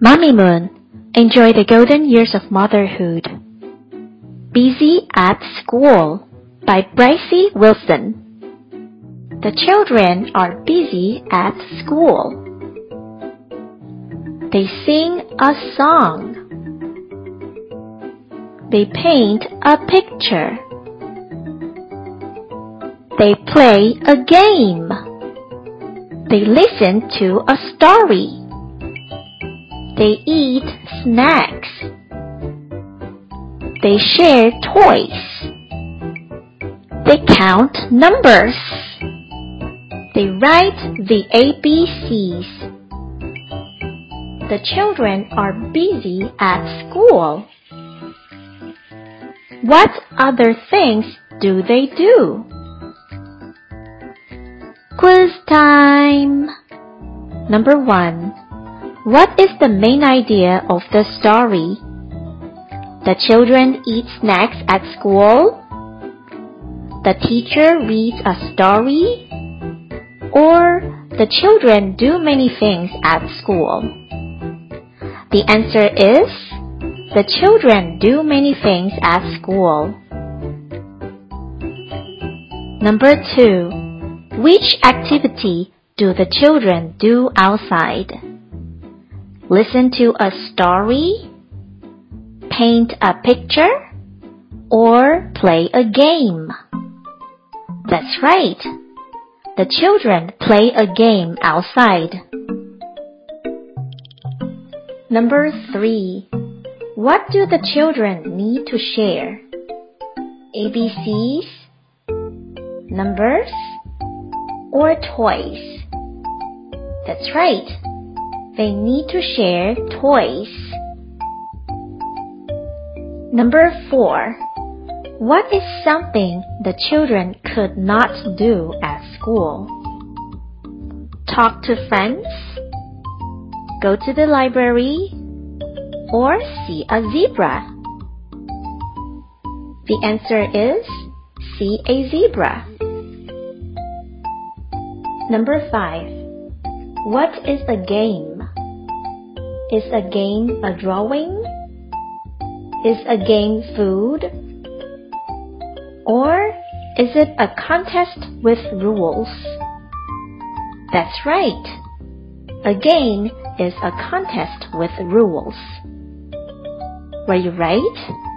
Mamimoon, enjoy the golden years of motherhood. Busy at School by Brycie Wilson. The children are busy at school. They sing a song. They paint a picture. They play a game. They listen to a story. They eat snacks. They share toys. They count numbers. They write the ABCs. The children are busy at school. What other things do they do? Quiz time! Number one. What is the main idea of the story? The children eat snacks at school? The teacher reads a story? Or the children do many things at school? The answer is the children do many things at school. Number two. Which activity do the children do outside? Listen to a story, paint a picture, or play a game. That's right. The children play a game outside. Number three. What do the children need to share? ABCs, numbers, or toys? That's right. They need to share toys. Number four. What is something the children could not do at school? Talk to friends, go to the library, or see a zebra? The answer is see a zebra. Number 5. What is a game? Is a game a drawing? Is a game food? Or is it a contest with rules? That's right. A game is a contest with rules. Were you right?